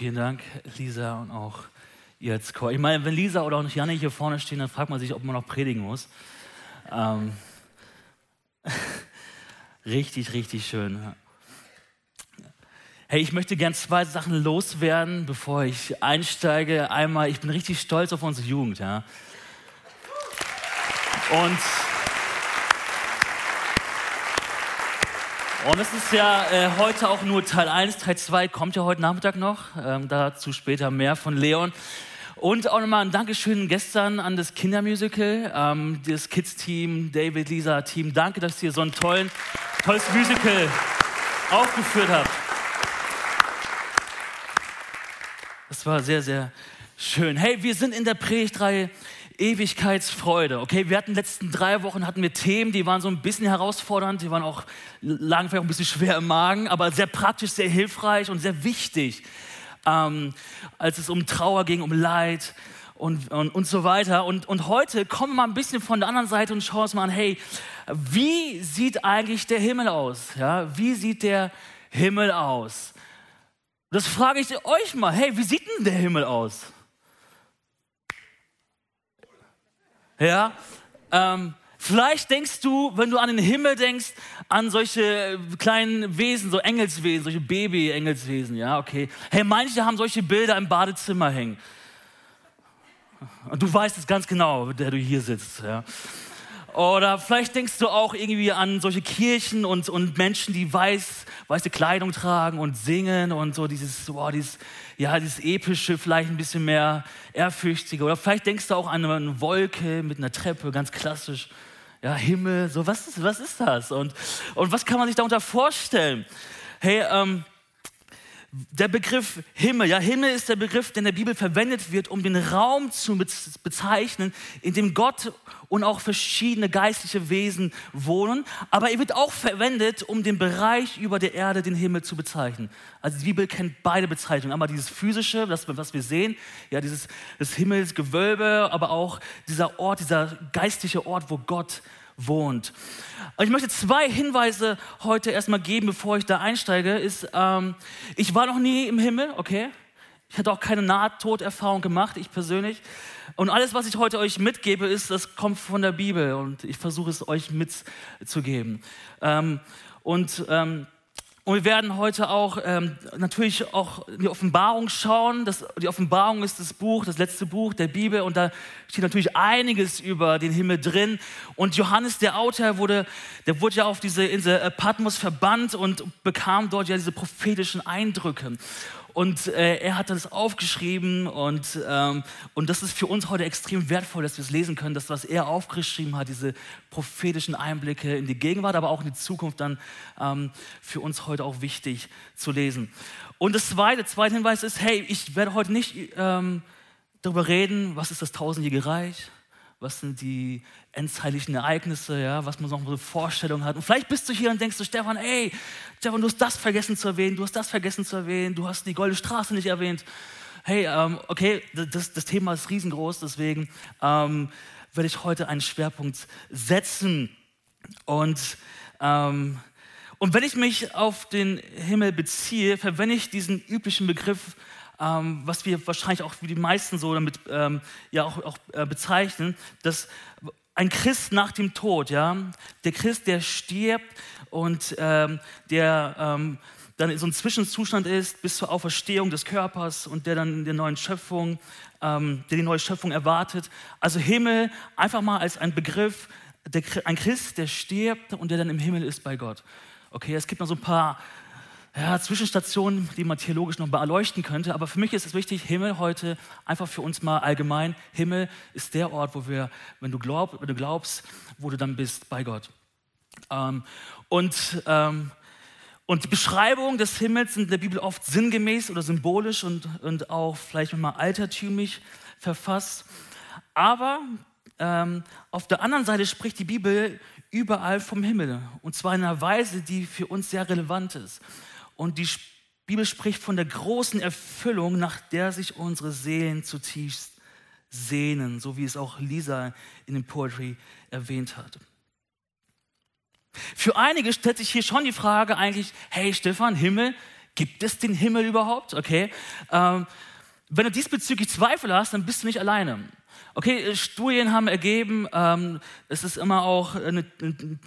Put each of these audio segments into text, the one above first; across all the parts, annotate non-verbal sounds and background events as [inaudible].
Vielen Dank, Lisa und auch ihr als Chor. Ich meine, wenn Lisa oder auch Janne hier vorne stehen, dann fragt man sich, ob man noch predigen muss. Ähm, [laughs] richtig, richtig schön. Hey, ich möchte gern zwei Sachen loswerden, bevor ich einsteige. Einmal, ich bin richtig stolz auf unsere Jugend, ja. Und Und es ist ja äh, heute auch nur Teil 1, Teil 2 kommt ja heute Nachmittag noch. Ähm, dazu später mehr von Leon. Und auch nochmal ein Dankeschön gestern an das Kindermusical, ähm, das Kids-Team, David, Lisa, Team. Danke, dass ihr so ein tollen, tolles Musical aufgeführt habt. Das war sehr, sehr schön. Hey, wir sind in der Predigtreihe Ewigkeitsfreude. Okay, wir hatten letzten drei Wochen hatten wir Themen, die waren so ein bisschen herausfordernd, die waren auch lagen vielleicht ein bisschen schwer im Magen, aber sehr praktisch, sehr hilfreich und sehr wichtig, ähm, als es um Trauer ging, um Leid und, und, und so weiter. Und, und heute kommen wir mal ein bisschen von der anderen Seite und schauen uns mal an, hey, wie sieht eigentlich der Himmel aus? Ja, wie sieht der Himmel aus? Das frage ich euch mal. Hey, wie sieht denn der Himmel aus? Ja, ähm, vielleicht denkst du, wenn du an den Himmel denkst, an solche kleinen Wesen, so Engelswesen, solche Baby-Engelswesen, ja, okay. Hey, manche haben solche Bilder im Badezimmer hängen. Und du weißt es ganz genau, der du hier sitzt, ja. Oder vielleicht denkst du auch irgendwie an solche Kirchen und, und Menschen, die weiß, weiße Kleidung tragen und singen und so dieses, boah, dieses, ja, dieses epische, vielleicht ein bisschen mehr ehrfürchtige. Oder vielleicht denkst du auch an eine Wolke mit einer Treppe, ganz klassisch. Ja, Himmel, so was ist, was ist das? Und, und was kann man sich darunter vorstellen? Hey, ähm, der Begriff Himmel, ja, Himmel ist der Begriff, der in der Bibel verwendet wird, um den Raum zu bezeichnen, in dem Gott und auch verschiedene geistliche Wesen wohnen. Aber er wird auch verwendet, um den Bereich über der Erde, den Himmel zu bezeichnen. Also die Bibel kennt beide Bezeichnungen. Einmal dieses physische, das, was wir sehen, ja, dieses Himmelsgewölbe, aber auch dieser Ort, dieser geistliche Ort, wo Gott wohnt. Ich möchte zwei Hinweise heute erstmal geben, bevor ich da einsteige. Ist, ähm, ich war noch nie im Himmel, okay? Ich hatte auch keine Nahtoderfahrung gemacht, ich persönlich. Und alles, was ich heute euch mitgebe, ist, das kommt von der Bibel und ich versuche es euch mitzugeben. Ähm, und ähm, und wir werden heute auch ähm, natürlich auch in die Offenbarung schauen. Das, die Offenbarung ist das Buch, das letzte Buch der Bibel und da steht natürlich einiges über den Himmel drin. Und Johannes, der Autor, wurde, der wurde ja auf diese Insel Patmos verbannt und bekam dort ja diese prophetischen Eindrücke. Und äh, er hat das aufgeschrieben und, ähm, und das ist für uns heute extrem wertvoll, dass wir es lesen können, das, was er aufgeschrieben hat, diese prophetischen Einblicke in die Gegenwart, aber auch in die Zukunft dann ähm, für uns heute auch wichtig zu lesen. Und das zweite, zweite Hinweis ist, hey, ich werde heute nicht ähm, darüber reden, was ist das tausendjährige Reich, was sind die endzeitlichen Ereignisse, ja, was man so eine Vorstellung hat. Und vielleicht bist du hier und denkst du, Stefan, ey, Stefan, du hast das vergessen zu erwähnen, du hast das vergessen zu erwähnen, du hast die Goldene Straße nicht erwähnt. Hey, ähm, okay, das, das, Thema ist riesengroß, deswegen ähm, werde ich heute einen Schwerpunkt setzen. Und, ähm, und wenn ich mich auf den Himmel beziehe, verwende ich diesen üblichen Begriff ähm, was wir wahrscheinlich auch wie die meisten so damit ähm, ja auch, auch äh, bezeichnen, dass ein Christ nach dem Tod, ja, der Christ, der stirbt und ähm, der ähm, dann in so einem Zwischenzustand ist bis zur Auferstehung des Körpers und der dann in der neuen Schöpfung, ähm, der die neue Schöpfung erwartet. Also Himmel einfach mal als ein Begriff, der, ein Christ, der stirbt und der dann im Himmel ist bei Gott. Okay, es gibt noch so ein paar ja, Zwischenstationen, die man theologisch noch mal erleuchten könnte. Aber für mich ist es wichtig, Himmel heute einfach für uns mal allgemein. Himmel ist der Ort, wo wir, wenn du, glaub, wenn du glaubst, wo du dann bist bei Gott. Ähm, und, ähm, und die Beschreibungen des Himmels sind in der Bibel oft sinngemäß oder symbolisch und, und auch vielleicht mal altertümlich verfasst. Aber ähm, auf der anderen Seite spricht die Bibel überall vom Himmel. Und zwar in einer Weise, die für uns sehr relevant ist. Und die Bibel spricht von der großen Erfüllung, nach der sich unsere Seelen zutiefst sehnen, so wie es auch Lisa in dem Poetry erwähnt hat. Für einige stellt sich hier schon die Frage eigentlich, hey Stefan, Himmel, Gibt es den Himmel überhaupt? Okay. Ähm, wenn du diesbezüglich Zweifel hast, dann bist du nicht alleine. Okay, äh, Studien haben ergeben, ähm, es ist immer auch, eine,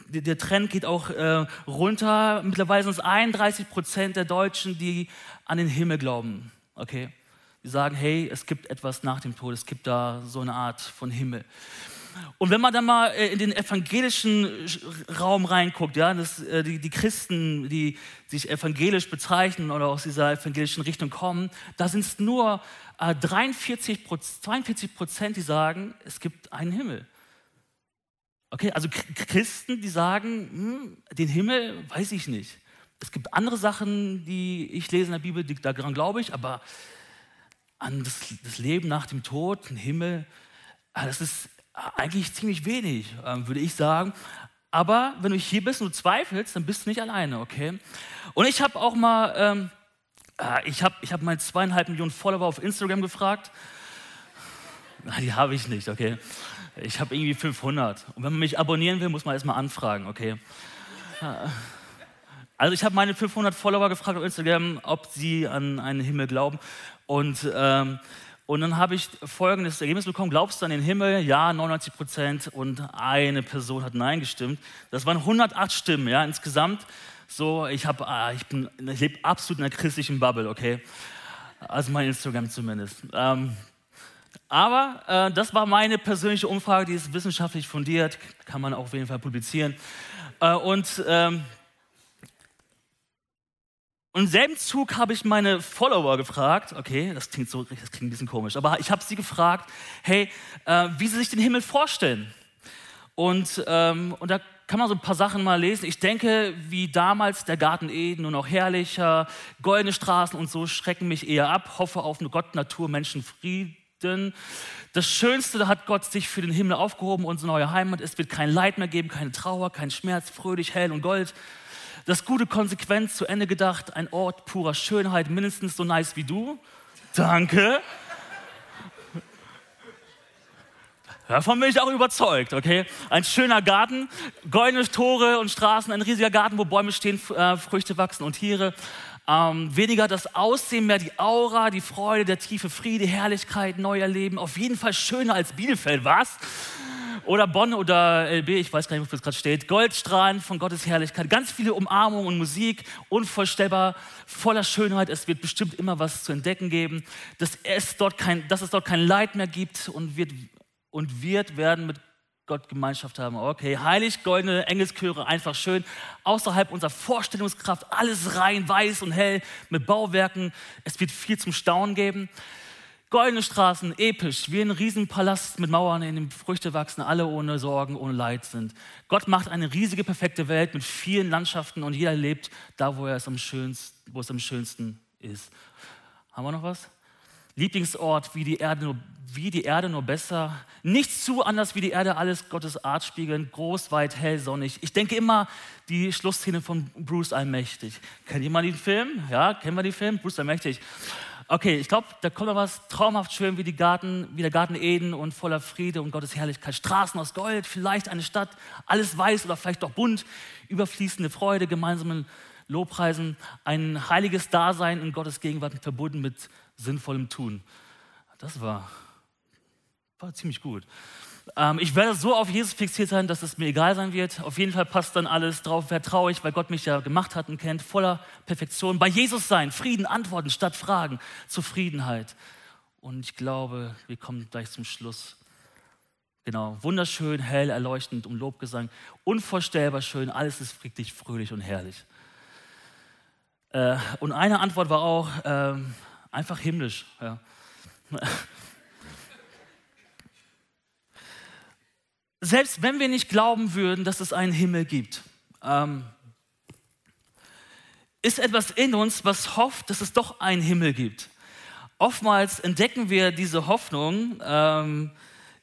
der Trend geht auch äh, runter. Mittlerweile sind es 31 Prozent der Deutschen, die an den Himmel glauben. Okay, die sagen, hey, es gibt etwas nach dem Tod, es gibt da so eine Art von Himmel. Und wenn man dann mal äh, in den evangelischen Raum reinguckt, ja, das, äh, die, die Christen, die sich evangelisch bezeichnen oder aus dieser evangelischen Richtung kommen, da sind es nur 43, äh, 42 Prozent, die sagen, es gibt einen Himmel. Okay, also Christen, die sagen, hm, den Himmel weiß ich nicht. Es gibt andere Sachen, die ich lese in der Bibel, die, daran glaube ich, aber an das, das Leben nach dem Tod, den Himmel, das ist eigentlich ziemlich wenig, ähm, würde ich sagen. Aber wenn du hier bist und du zweifelst, dann bist du nicht alleine, okay? Und ich habe auch mal, ähm, äh, ich habe ich hab meine zweieinhalb Millionen Follower auf Instagram gefragt. [laughs] Die habe ich nicht, okay? Ich habe irgendwie 500. Und wenn man mich abonnieren will, muss man erstmal anfragen, okay? Also ich habe meine 500 Follower gefragt auf Instagram, ob sie an einen Himmel glauben. Und ähm, und dann habe ich folgendes Ergebnis bekommen: Glaubst du an den Himmel? Ja, 99 Prozent. Und eine Person hat Nein gestimmt. Das waren 108 Stimmen, ja, insgesamt. So, ich, ah, ich, ich lebe absolut in einer christlichen Bubble, okay? Also mein Instagram zumindest. Ähm, aber äh, das war meine persönliche Umfrage, die ist wissenschaftlich fundiert, kann man auf jeden Fall publizieren. Äh, und ähm, und im selben Zug habe ich meine Follower gefragt, okay, das klingt so, das klingt ein bisschen komisch, aber ich habe sie gefragt, hey, äh, wie sie sich den Himmel vorstellen. Und, ähm, und da kann man so ein paar Sachen mal lesen. Ich denke, wie damals der Garten Eden, nur noch herrlicher, goldene Straßen und so schrecken mich eher ab. Hoffe auf eine Gott, Natur, Menschen, Frieden. Das Schönste hat Gott sich für den Himmel aufgehoben, unsere neue Heimat. Es wird kein Leid mehr geben, keine Trauer, kein Schmerz, fröhlich, hell und Gold. Das Gute konsequent zu Ende gedacht, ein Ort purer Schönheit, mindestens so nice wie du. Danke. Davon bin ich auch überzeugt, okay? Ein schöner Garten, goldene Tore und Straßen, ein riesiger Garten, wo Bäume stehen, äh, Früchte wachsen und Tiere. Ähm, weniger das Aussehen, mehr die Aura, die Freude, der tiefe Friede, Herrlichkeit, neuer Leben. Auf jeden Fall schöner als Bielefeld, was? Oder Bonn oder LB, ich weiß gar nicht, wofür es gerade steht. Goldstrahlen von Gottes Herrlichkeit. Ganz viele Umarmungen und Musik, unvorstellbar, voller Schönheit. Es wird bestimmt immer was zu entdecken geben. Dass es dort kein, dass es dort kein Leid mehr gibt und wird, und wird werden mit Gott Gemeinschaft haben. Okay, heilig, goldene Engelschöre, einfach schön. Außerhalb unserer Vorstellungskraft, alles rein, weiß und hell mit Bauwerken. Es wird viel zum Staunen geben. Goldene Straßen, episch, wie ein Riesenpalast mit Mauern, in dem Früchte wachsen, alle ohne Sorgen, ohne Leid sind. Gott macht eine riesige, perfekte Welt mit vielen Landschaften und jeder lebt da, wo, er es am schönsten, wo es am schönsten ist. Haben wir noch was? Lieblingsort, wie die Erde nur, wie die Erde nur besser. Nichts zu anders wie die Erde, alles Gottes Art spiegeln, groß, weit, hell, sonnig. Ich denke immer die Schlussszene von Bruce Allmächtig. Kennt jemand den Film? Ja, kennen wir den Film? Bruce Allmächtig. Okay, ich glaube, da kommt noch was traumhaft schön wie, die Garten, wie der Garten Eden und voller Friede und Gottes Herrlichkeit. Straßen aus Gold, vielleicht eine Stadt, alles weiß oder vielleicht doch bunt, überfließende Freude, gemeinsame Lobpreisen, ein heiliges Dasein in Gottes Gegenwart verbunden mit sinnvollem Tun. Das war, war ziemlich gut. Ähm, ich werde so auf Jesus fixiert sein, dass es mir egal sein wird. Auf jeden Fall passt dann alles drauf. Vertraue ich, weil Gott mich ja gemacht hat und kennt, voller Perfektion. Bei Jesus sein, Frieden, Antworten statt Fragen, Zufriedenheit. Und ich glaube, wir kommen gleich zum Schluss. Genau, wunderschön, hell, erleuchtend um Lobgesang. Unvorstellbar schön, alles ist friedlich, fröhlich und herrlich. Äh, und eine Antwort war auch äh, einfach himmlisch. Ja. [laughs] selbst wenn wir nicht glauben würden, dass es einen Himmel gibt, ähm, ist etwas in uns, was hofft, dass es doch einen Himmel gibt. Oftmals entdecken wir diese Hoffnung ähm,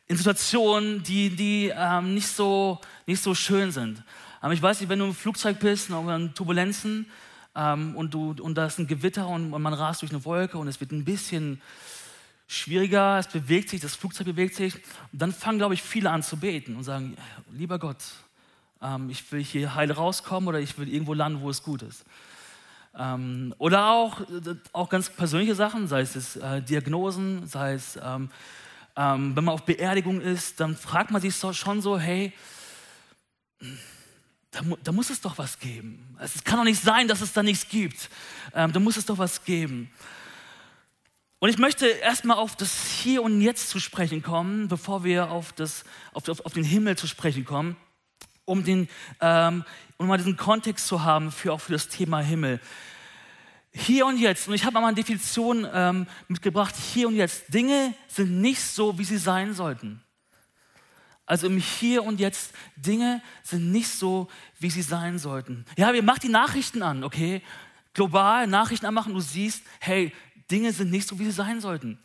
in Situationen, die, die ähm, nicht, so, nicht so schön sind. Ähm, ich weiß nicht, wenn du im Flugzeug bist, in Turbulenzen ähm, und, du, und da ist ein Gewitter und, und man rast durch eine Wolke und es wird ein bisschen schwieriger, es bewegt sich, das Flugzeug bewegt sich. Und dann fangen, glaube ich, viele an zu beten und sagen, lieber Gott, ähm, ich will hier heil rauskommen oder ich will irgendwo landen, wo es gut ist. Ähm, oder auch, auch ganz persönliche Sachen, sei es äh, Diagnosen, sei es, ähm, ähm, wenn man auf Beerdigung ist, dann fragt man sich so, schon so, hey, da, da, muss es doch was geben. Es kann doch nicht sein, dass es da nichts gibt. Ähm, da muss es doch was geben. Und ich möchte erstmal auf das Hier und Jetzt zu sprechen kommen, bevor wir auf, das, auf, auf, auf den Himmel zu sprechen kommen, um, den, ähm, um mal diesen Kontext zu haben für auch für das Thema Himmel. Hier und jetzt, und ich habe mal eine Definition ähm, mitgebracht, hier und jetzt, Dinge sind nicht so, wie sie sein sollten. Also im Hier und Jetzt, Dinge sind nicht so, wie sie sein sollten. Ja, wir machen die Nachrichten an, okay? Global Nachrichten anmachen, du siehst, hey, Dinge sind nicht so, wie sie sein sollten.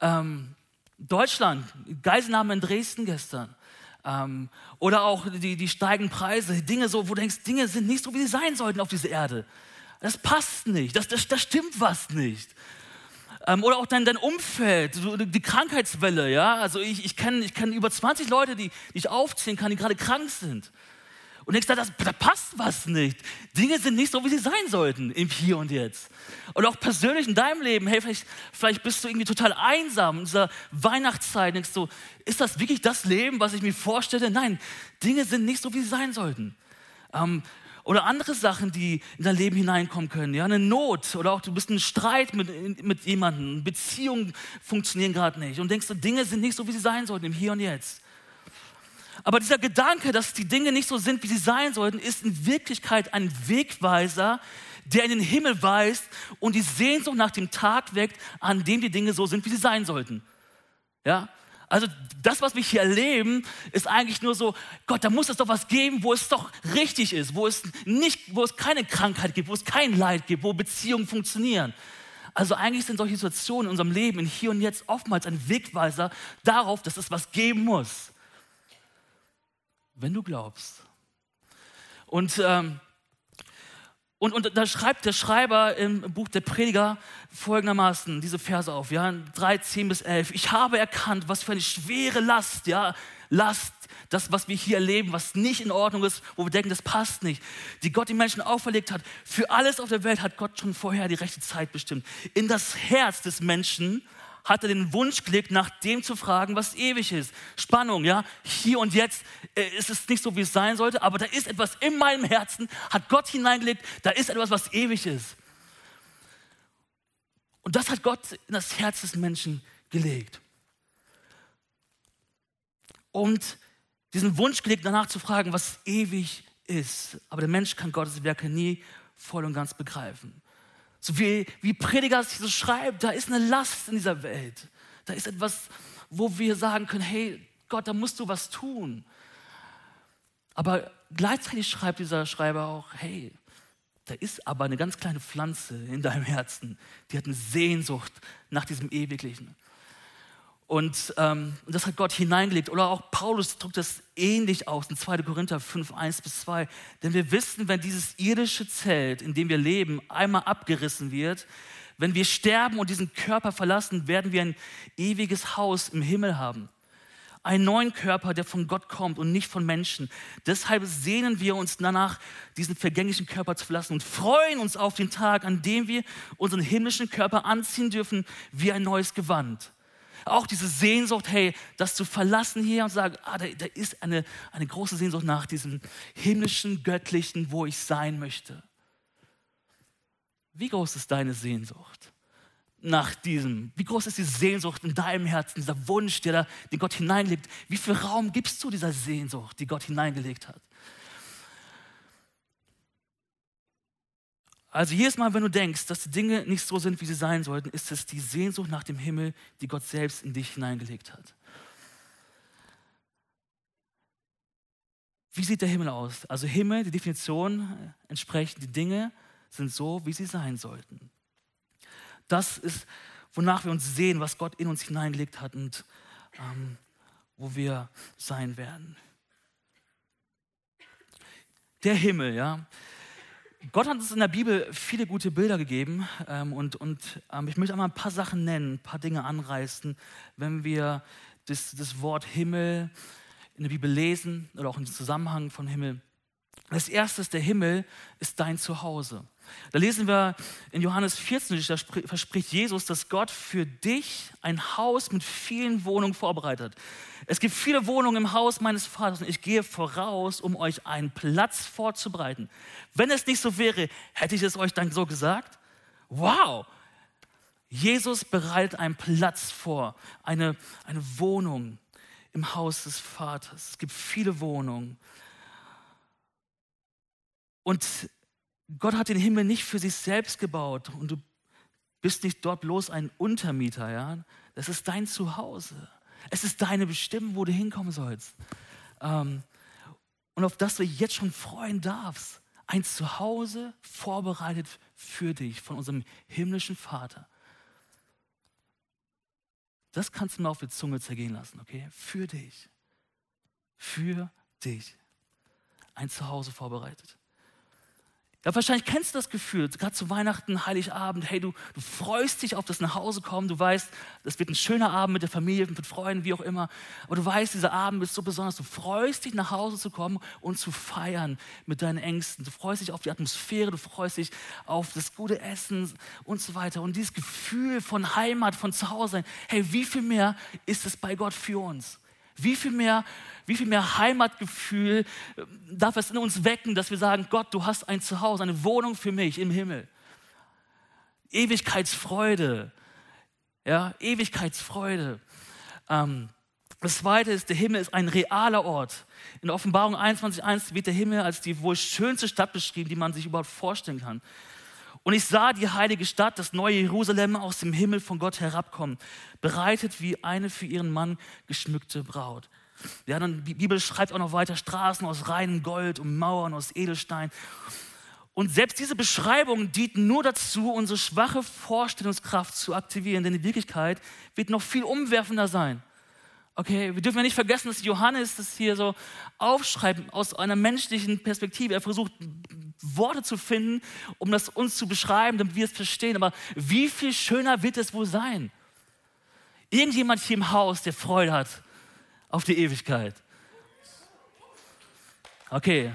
Ähm, Deutschland, Geiselnahme in Dresden gestern. Ähm, oder auch die, die steigenden Preise, Dinge so, wo du denkst, Dinge sind nicht so, wie sie sein sollten auf dieser Erde. Das passt nicht, das, das, das stimmt was nicht. Ähm, oder auch dein, dein Umfeld, die Krankheitswelle, ja. Also ich, ich kenne ich kenn über 20 Leute, die, die ich aufzählen kann, die gerade krank sind. Und denkst, da, da passt was nicht. Dinge sind nicht so, wie sie sein sollten im Hier und Jetzt. Und auch persönlich in deinem Leben, hey, vielleicht, vielleicht bist du irgendwie total einsam in dieser Weihnachtszeit. Denkst du, ist das wirklich das Leben, was ich mir vorstelle? Nein, Dinge sind nicht so, wie sie sein sollten. Ähm, oder andere Sachen, die in dein Leben hineinkommen können. Ja, eine Not oder auch du bist in Streit mit, mit jemandem, Beziehungen funktionieren gerade nicht und denkst, Dinge sind nicht so, wie sie sein sollten im Hier und Jetzt. Aber dieser Gedanke, dass die Dinge nicht so sind, wie sie sein sollten, ist in Wirklichkeit ein Wegweiser, der in den Himmel weist und die Sehnsucht nach dem Tag weckt, an dem die Dinge so sind, wie sie sein sollten. Ja, also das, was wir hier erleben, ist eigentlich nur so, Gott, da muss es doch was geben, wo es doch richtig ist, wo es, nicht, wo es keine Krankheit gibt, wo es kein Leid gibt, wo Beziehungen funktionieren. Also eigentlich sind solche Situationen in unserem Leben, in hier und jetzt, oftmals ein Wegweiser darauf, dass es was geben muss. Wenn du glaubst. Und ähm, und, und da schreibt der Schreiber im Buch der Prediger folgendermaßen diese Verse auf, ja, 3, 10 bis 11. Ich habe erkannt, was für eine schwere Last, ja, Last, das, was wir hier erleben, was nicht in Ordnung ist, wo wir denken, das passt nicht, die Gott den Menschen auferlegt hat. Für alles auf der Welt hat Gott schon vorher die rechte Zeit bestimmt. In das Herz des Menschen hat er den Wunsch gelegt, nach dem zu fragen, was ewig ist. Spannung, ja. Hier und jetzt äh, ist es nicht so, wie es sein sollte, aber da ist etwas in meinem Herzen, hat Gott hineingelegt, da ist etwas, was ewig ist. Und das hat Gott in das Herz des Menschen gelegt. Und diesen Wunsch gelegt, danach zu fragen, was ewig ist. Aber der Mensch kann Gottes Werke nie voll und ganz begreifen. So wie, wie Prediger so schreibt, da ist eine Last in dieser Welt. Da ist etwas, wo wir sagen können, hey Gott, da musst du was tun. Aber gleichzeitig schreibt dieser Schreiber auch, hey, da ist aber eine ganz kleine Pflanze in deinem Herzen, die hat eine Sehnsucht nach diesem Ewiglichen. Und ähm, das hat Gott hineingelegt. Oder auch Paulus drückt das ähnlich aus in 2. Korinther 5, 1 bis 2. Denn wir wissen, wenn dieses irdische Zelt, in dem wir leben, einmal abgerissen wird, wenn wir sterben und diesen Körper verlassen, werden wir ein ewiges Haus im Himmel haben. Einen neuen Körper, der von Gott kommt und nicht von Menschen. Deshalb sehnen wir uns danach, diesen vergänglichen Körper zu verlassen und freuen uns auf den Tag, an dem wir unseren himmlischen Körper anziehen dürfen wie ein neues Gewand. Auch diese Sehnsucht, hey, das zu verlassen hier und sagen, ah, da, da ist eine, eine große Sehnsucht nach diesem himmlischen, göttlichen, wo ich sein möchte. Wie groß ist deine Sehnsucht nach diesem? Wie groß ist die Sehnsucht in deinem Herzen, dieser Wunsch, der da, den Gott hineinlegt? Wie viel Raum gibst du dieser Sehnsucht, die Gott hineingelegt hat? Also jedes Mal, wenn du denkst, dass die Dinge nicht so sind, wie sie sein sollten, ist es die Sehnsucht nach dem Himmel, die Gott selbst in dich hineingelegt hat. Wie sieht der Himmel aus? Also Himmel, die Definition entsprechend, die Dinge sind so, wie sie sein sollten. Das ist, wonach wir uns sehen, was Gott in uns hineingelegt hat und ähm, wo wir sein werden. Der Himmel, ja. Gott hat uns in der Bibel viele gute Bilder gegeben ähm, und, und ähm, ich möchte einmal ein paar Sachen nennen, ein paar Dinge anreißen, wenn wir das, das Wort Himmel in der Bibel lesen oder auch im Zusammenhang von Himmel. Das erste ist, der Himmel ist dein Zuhause. Da lesen wir in Johannes 14, da verspricht Jesus, dass Gott für dich ein Haus mit vielen Wohnungen vorbereitet. Es gibt viele Wohnungen im Haus meines Vaters und ich gehe voraus, um euch einen Platz vorzubereiten. Wenn es nicht so wäre, hätte ich es euch dann so gesagt? Wow! Jesus bereitet einen Platz vor, eine, eine Wohnung im Haus des Vaters. Es gibt viele Wohnungen. Und Gott hat den Himmel nicht für sich selbst gebaut und du bist nicht dort bloß ein Untermieter, ja. Das ist dein Zuhause. Es ist deine Bestimmung, wo du hinkommen sollst. Ähm, und auf das du jetzt schon freuen darfst. Ein Zuhause vorbereitet für dich von unserem himmlischen Vater. Das kannst du mal auf die Zunge zergehen lassen, okay? Für dich. Für dich. Ein Zuhause vorbereitet. Ja, wahrscheinlich kennst du das Gefühl, gerade zu Weihnachten, Heiligabend, hey, du, du freust dich auf das Nachhausekommen, du weißt, das wird ein schöner Abend mit der Familie, mit Freunden, wie auch immer, aber du weißt, dieser Abend ist so besonders, du freust dich nach Hause zu kommen und zu feiern mit deinen Ängsten, du freust dich auf die Atmosphäre, du freust dich auf das gute Essen und so weiter. Und dieses Gefühl von Heimat, von Zuhause hey, wie viel mehr ist es bei Gott für uns? Wie viel mehr, wie viel mehr Heimatgefühl äh, darf es in uns wecken, dass wir sagen, Gott, du hast ein Zuhause, eine Wohnung für mich im Himmel. Ewigkeitsfreude. Ja, Ewigkeitsfreude. Ähm, das zweite ist, der Himmel ist ein realer Ort. In Offenbarung 21.1 wird der Himmel als die wohl schönste Stadt beschrieben, die man sich überhaupt vorstellen kann. Und ich sah die heilige Stadt, das neue Jerusalem, aus dem Himmel von Gott herabkommen, bereitet wie eine für ihren Mann geschmückte Braut. Ja, dann die Bibel schreibt auch noch weiter Straßen aus reinem Gold und Mauern aus Edelstein. Und selbst diese Beschreibungen dienten nur dazu, unsere schwache Vorstellungskraft zu aktivieren, denn die Wirklichkeit wird noch viel umwerfender sein. Okay, wir dürfen ja nicht vergessen, dass Johannes das hier so aufschreibt aus einer menschlichen Perspektive. Er versucht Worte zu finden, um das uns zu beschreiben, damit wir es verstehen. Aber wie viel schöner wird es wohl sein? Irgendjemand hier im Haus, der Freude hat auf die Ewigkeit. Okay.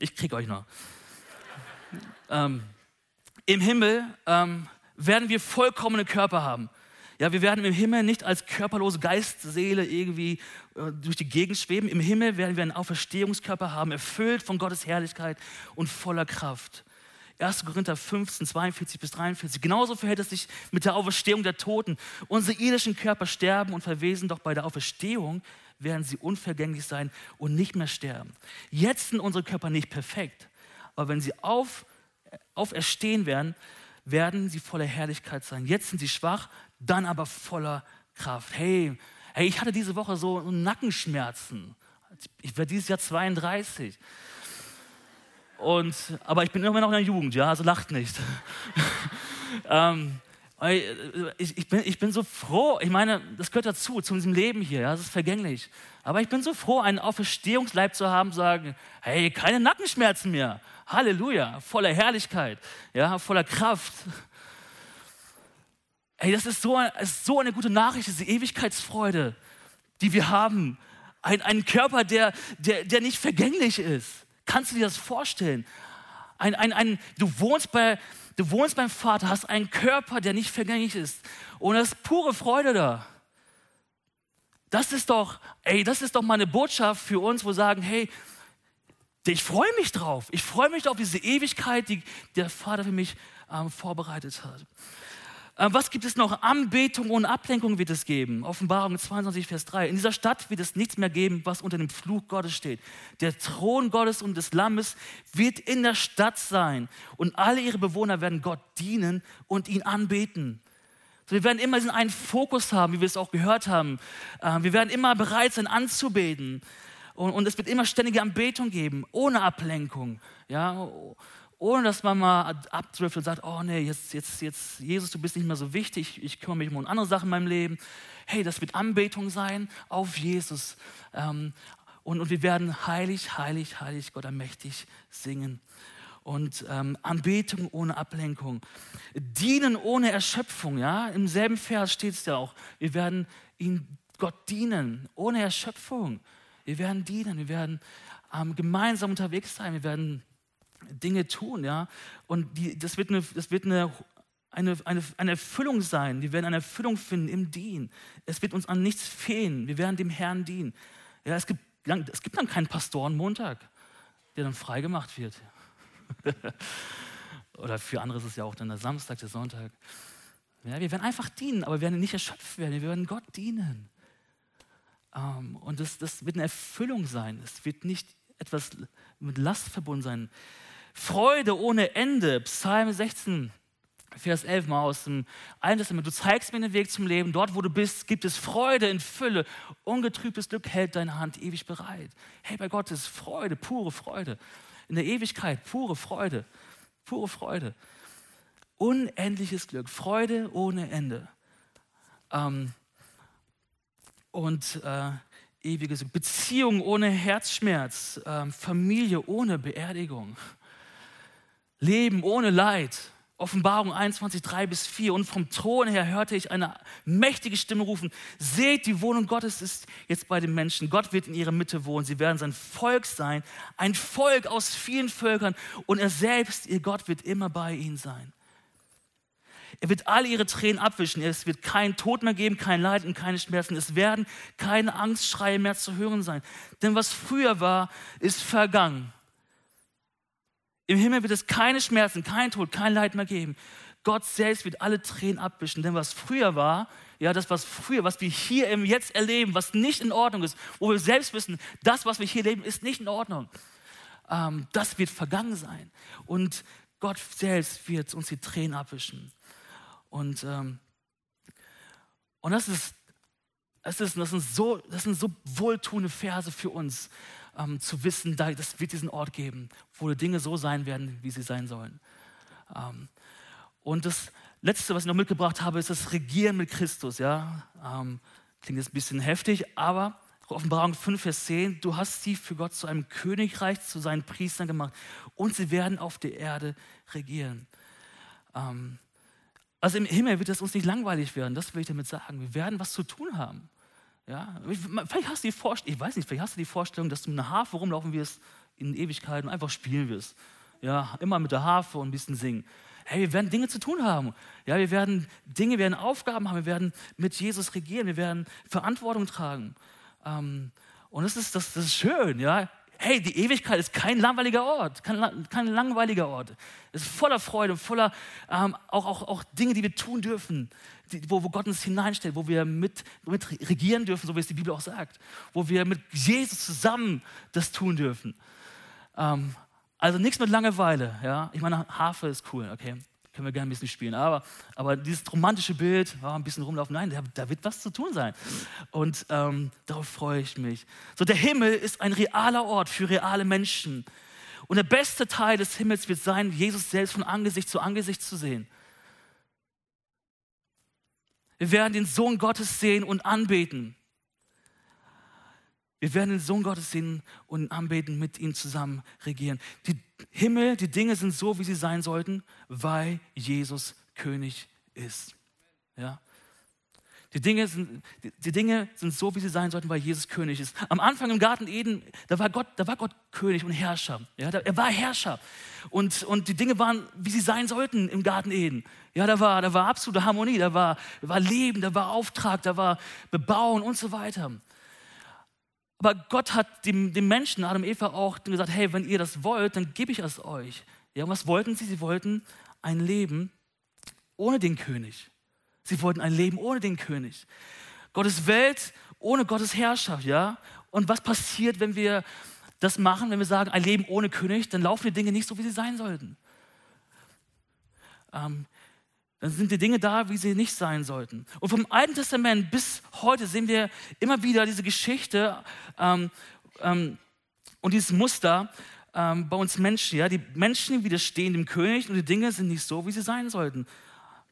Ich krieg euch noch. Ähm, Im Himmel ähm, werden wir vollkommene Körper haben. Ja, wir werden im Himmel nicht als körperlose Geistseele irgendwie äh, durch die Gegend schweben. Im Himmel werden wir einen Auferstehungskörper haben, erfüllt von Gottes Herrlichkeit und voller Kraft. 1. Korinther 15, 42 bis 43. Genauso verhält es sich mit der Auferstehung der Toten. Unsere irdischen Körper sterben und verwesen, doch bei der Auferstehung werden sie unvergänglich sein und nicht mehr sterben. Jetzt sind unsere Körper nicht perfekt, aber wenn sie auf, auferstehen werden, werden sie voller Herrlichkeit sein. Jetzt sind sie schwach, dann aber voller Kraft. Hey, hey ich hatte diese Woche so Nackenschmerzen. Ich werde dieses Jahr 32. Und, aber ich bin immer noch in der Jugend, ja, also lacht nicht. [laughs] ähm, ich, ich, bin, ich bin so froh, ich meine, das gehört dazu, zu diesem Leben hier, ja, das ist vergänglich. Aber ich bin so froh, einen Auferstehungsleib zu haben, sagen, hey, keine Nackenschmerzen mehr. Halleluja, voller Herrlichkeit, ja, voller Kraft. Ey, das ist so, ist so eine gute Nachricht, diese Ewigkeitsfreude, die wir haben. Ein, ein Körper, der, der, der nicht vergänglich ist. Kannst du dir das vorstellen? Ein, ein, ein, du, wohnst bei, du wohnst beim Vater, hast einen Körper, der nicht vergänglich ist. Und das ist pure Freude da. Das ist doch, ey, das ist doch mal eine Botschaft für uns, wo wir sagen, hey, ich freue mich drauf. Ich freue mich auf diese Ewigkeit, die der Vater für mich ähm, vorbereitet hat. Äh, was gibt es noch? Anbetung und Ablenkung wird es geben. Offenbarung 22, Vers 3. In dieser Stadt wird es nichts mehr geben, was unter dem Fluch Gottes steht. Der Thron Gottes und des Lammes wird in der Stadt sein und alle ihre Bewohner werden Gott dienen und ihn anbeten. wir werden immer diesen einen Fokus haben, wie wir es auch gehört haben. Äh, wir werden immer bereit sein anzubeten. Und, es wird immer ständige Anbetung geben, ohne Ablenkung. Ja, ohne dass man mal abdriftet und sagt, oh nee, jetzt, jetzt, jetzt, Jesus, du bist nicht mehr so wichtig, ich kümmere mich um andere Sachen in meinem Leben. Hey, das wird Anbetung sein auf Jesus. Ähm, und, und wir werden heilig, heilig, heilig, Gott allmächtig singen. Und ähm, Anbetung ohne Ablenkung. Dienen ohne Erschöpfung, ja. Im selben Vers steht es ja auch. Wir werden ihn Gott dienen, ohne Erschöpfung. Wir werden dienen, wir werden ähm, gemeinsam unterwegs sein, wir werden Dinge tun, ja. Und die, das wird, eine, das wird eine, eine, eine, eine Erfüllung sein. Wir werden eine Erfüllung finden im Dienen. Es wird uns an nichts fehlen. Wir werden dem Herrn dienen. Ja, es, gibt, es gibt dann keinen Pastorenmontag, der dann freigemacht wird. [laughs] Oder für andere ist es ja auch dann der Samstag, der Sonntag. Ja, wir werden einfach dienen, aber wir werden nicht erschöpft werden. Wir werden Gott dienen. Ähm, und das, das wird eine Erfüllung sein. Es wird nicht etwas mit Last verbunden sein. Freude ohne Ende. Psalm 16, Vers 11 mal aus dem Alten. Du zeigst mir den Weg zum Leben. Dort, wo du bist, gibt es Freude in Fülle. Ungetrübtes Glück hält deine Hand ewig bereit. Hey, bei Gott ist Freude, pure Freude. In der Ewigkeit, pure Freude. Pure Freude. Unendliches Glück. Freude ohne Ende. Ähm, und äh, ewiges Beziehung ohne Herzschmerz. Ähm, Familie ohne Beerdigung. Leben ohne Leid. Offenbarung 21, 3 bis 4. Und vom Thron her hörte ich eine mächtige Stimme rufen, seht, die Wohnung Gottes ist jetzt bei den Menschen. Gott wird in ihrer Mitte wohnen. Sie werden sein Volk sein, ein Volk aus vielen Völkern. Und er selbst, ihr Gott, wird immer bei ihnen sein. Er wird alle ihre Tränen abwischen. Es wird keinen Tod mehr geben, kein Leid und keine Schmerzen. Es werden keine Angstschreie mehr zu hören sein. Denn was früher war, ist vergangen. Im Himmel wird es keine Schmerzen, kein Tod, kein Leid mehr geben. Gott selbst wird alle Tränen abwischen. Denn was früher war, ja, das, was früher, was wir hier im Jetzt erleben, was nicht in Ordnung ist, wo wir selbst wissen, das, was wir hier leben, ist nicht in Ordnung, ähm, das wird vergangen sein. Und Gott selbst wird uns die Tränen abwischen. Und, ähm, und das ist, das, ist, das, sind so, das sind so wohltuende Verse für uns, ähm, zu wissen, da, das wird diesen Ort geben, wo die Dinge so sein werden, wie sie sein sollen. Ähm, und das Letzte, was ich noch mitgebracht habe, ist das Regieren mit Christus. Ja? Ähm, klingt jetzt ein bisschen heftig, aber Offenbarung 5, Vers 10, du hast sie für Gott zu einem Königreich, zu seinen Priestern gemacht und sie werden auf der Erde regieren. Ähm, also im Himmel wird es uns nicht langweilig werden, das will ich damit sagen. Wir werden was zu tun haben. Ja, vielleicht hast du die Vorstellung, ich weiß nicht, vielleicht hast du die Vorstellung, dass du mit einer Harfe rumlaufen wirst in Ewigkeit und einfach spielen wirst. Ja, immer mit der Harfe und ein bisschen singen. Hey, wir werden Dinge zu tun haben. Ja, wir werden Dinge, wir werden Aufgaben haben, wir werden mit Jesus regieren, wir werden Verantwortung tragen. Ähm, und das ist, das, das ist schön, ja. Hey, die Ewigkeit ist kein langweiliger Ort, kein, kein langweiliger Ort. Es ist voller Freude, voller ähm, auch, auch, auch Dinge, die wir tun dürfen, wo, wo Gott uns hineinstellt, wo wir mit, mit regieren dürfen, so wie es die Bibel auch sagt, wo wir mit Jesus zusammen das tun dürfen. Ähm, also nichts mit Langeweile. Ja? Ich meine, Harfe ist cool, okay, können wir gerne ein bisschen spielen, aber, aber dieses romantische Bild, ja, ein bisschen rumlaufen, nein, da, da wird was zu tun sein. Und ähm, darauf freue ich mich. So, der Himmel ist ein realer Ort für reale Menschen. Und der beste Teil des Himmels wird sein, Jesus selbst von Angesicht zu Angesicht zu sehen. Wir werden den Sohn Gottes sehen und anbeten. Wir werden den Sohn Gottes sehen und anbeten, mit ihm zusammen regieren. Die Himmel, die Dinge sind so, wie sie sein sollten, weil Jesus König ist. Ja? Die Dinge, sind, die, Dinge sind so, wie sie sein sollten, weil Jesus König ist. Am Anfang im Garten Eden, da war Gott, da war Gott König und Herrscher. Ja, er war Herrscher. Und, und die Dinge waren, wie sie sein sollten im Garten Eden. Ja, da war, da war absolute Harmonie, da war, da war Leben, da war Auftrag, da war Bebauen und so weiter. Aber Gott hat dem, dem Menschen, Adam und Eva, auch gesagt, hey, wenn ihr das wollt, dann gebe ich es euch. Ja, und was wollten sie? Sie wollten ein Leben ohne den König. Sie wollten ein Leben ohne den König. Gottes Welt ohne Gottes Herrschaft, ja? Und was passiert, wenn wir das machen, wenn wir sagen, ein Leben ohne König, dann laufen die Dinge nicht so, wie sie sein sollten. Ähm, dann sind die Dinge da, wie sie nicht sein sollten. Und vom Alten Testament bis heute sehen wir immer wieder diese Geschichte ähm, ähm, und dieses Muster ähm, bei uns Menschen. Ja? Die Menschen widerstehen dem König und die Dinge sind nicht so, wie sie sein sollten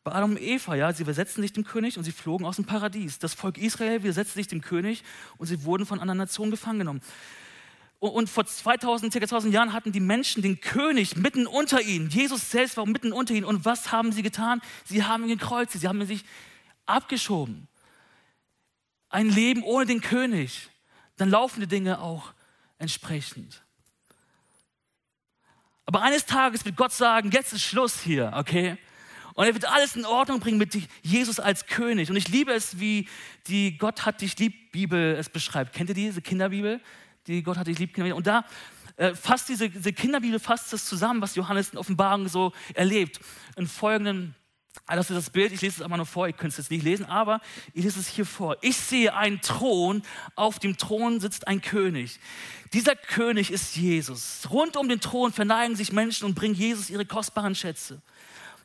bei Adam und Eva, ja, sie versetzten sich dem König und sie flogen aus dem Paradies. Das Volk Israel widersetzte sich dem König und sie wurden von anderen Nationen gefangen genommen. Und vor 2000, circa 2000 Jahren hatten die Menschen den König mitten unter ihnen. Jesus selbst war mitten unter ihnen. Und was haben sie getan? Sie haben ihn gekreuzigt. Sie haben sich abgeschoben. Ein Leben ohne den König. dann laufen die Dinge auch entsprechend. Aber eines Tages wird Gott sagen, jetzt ist Schluss hier, okay? Und er wird alles in Ordnung bringen mit Jesus als König. Und ich liebe es, wie die Gott hat dich lieb Bibel es beschreibt. Kennt ihr diese Kinderbibel? Die Gott hat dich lieb. Und da äh, fasst diese, diese Kinderbibel fasst das zusammen, was Johannes in Offenbarung so erlebt. In folgenden Ah, das ist das Bild, ich lese es aber nur vor, ihr könnt es jetzt nicht lesen, aber ich lese es hier vor. Ich sehe einen Thron, auf dem Thron sitzt ein König. Dieser König ist Jesus. Rund um den Thron verneigen sich Menschen und bringen Jesus ihre kostbaren Schätze.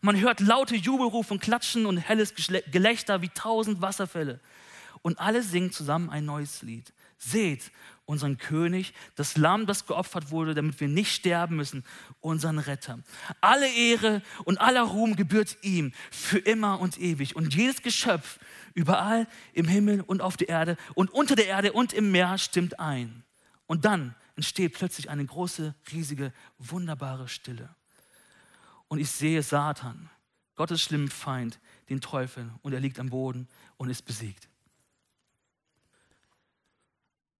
Man hört laute Jubelrufe und Klatschen und helles Gelächter wie tausend Wasserfälle. Und alle singen zusammen ein neues Lied. Seht, unseren König, das Lamm, das geopfert wurde, damit wir nicht sterben müssen, unseren Retter. Alle Ehre und aller Ruhm gebührt ihm für immer und ewig. Und jedes Geschöpf überall im Himmel und auf der Erde und unter der Erde und im Meer stimmt ein. Und dann entsteht plötzlich eine große, riesige, wunderbare Stille. Und ich sehe Satan, Gottes schlimmen Feind, den Teufel, und er liegt am Boden und ist besiegt.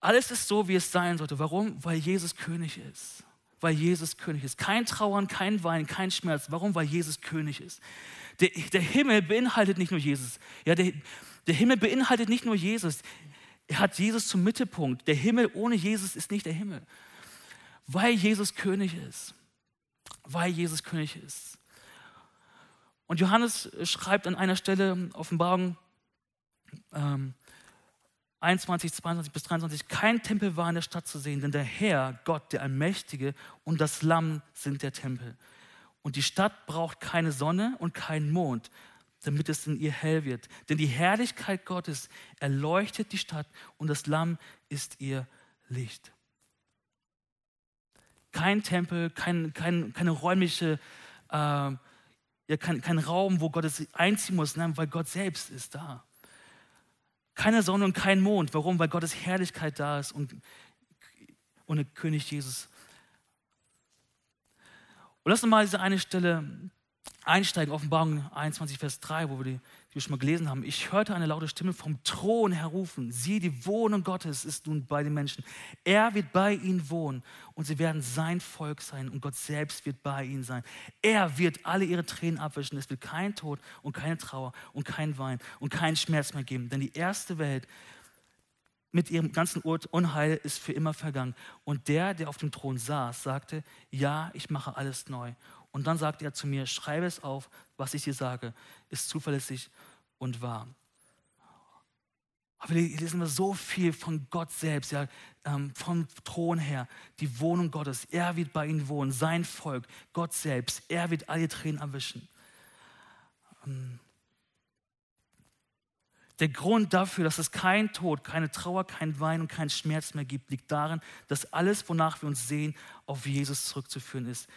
Alles ist so, wie es sein sollte. Warum? Weil Jesus König ist. Weil Jesus König ist. Kein Trauern, kein Wein, kein Schmerz. Warum? Weil Jesus König ist. Der, der Himmel beinhaltet nicht nur Jesus. Ja, der, der Himmel beinhaltet nicht nur Jesus. Er hat Jesus zum Mittelpunkt. Der Himmel ohne Jesus ist nicht der Himmel. Weil Jesus König ist. Weil Jesus König ist. Und Johannes schreibt an einer Stelle, Offenbarung, ähm, 21, 22 bis 23, kein Tempel war in der Stadt zu sehen, denn der Herr, Gott, der Allmächtige und das Lamm sind der Tempel. Und die Stadt braucht keine Sonne und keinen Mond, damit es in ihr hell wird. Denn die Herrlichkeit Gottes erleuchtet die Stadt und das Lamm ist ihr Licht. Kein Tempel, kein, kein, keine räumliche, äh, ja, kein, kein Raum, wo Gott es einziehen muss, nein, weil Gott selbst ist da. Keine Sonne und kein Mond. Warum? Weil Gottes Herrlichkeit da ist und, der König Jesus. Und lass uns mal diese eine Stelle einsteigen, Offenbarung 21, Vers 3, wo wir die, die wir schon mal gelesen haben. Ich hörte eine laute Stimme vom Thron herrufen. Sieh, die Wohnung Gottes ist nun bei den Menschen. Er wird bei ihnen wohnen und sie werden sein Volk sein und Gott selbst wird bei ihnen sein. Er wird alle ihre Tränen abwischen. Es wird kein Tod und keine Trauer und kein Wein und keinen Schmerz mehr geben. Denn die erste Welt mit ihrem ganzen Unheil ist für immer vergangen. Und der, der auf dem Thron saß, sagte, ja, ich mache alles neu. Und dann sagt er zu mir, schreibe es auf, was ich dir sage, ist zuverlässig und wahr. Aber hier lesen wir so viel von Gott selbst, ja, ähm, vom Thron her, die Wohnung Gottes. Er wird bei ihnen wohnen, sein Volk, Gott selbst. Er wird alle Tränen erwischen. Ähm, der Grund dafür, dass es kein Tod, keine Trauer, kein Wein und kein Schmerz mehr gibt, liegt darin, dass alles, wonach wir uns sehen, auf Jesus zurückzuführen ist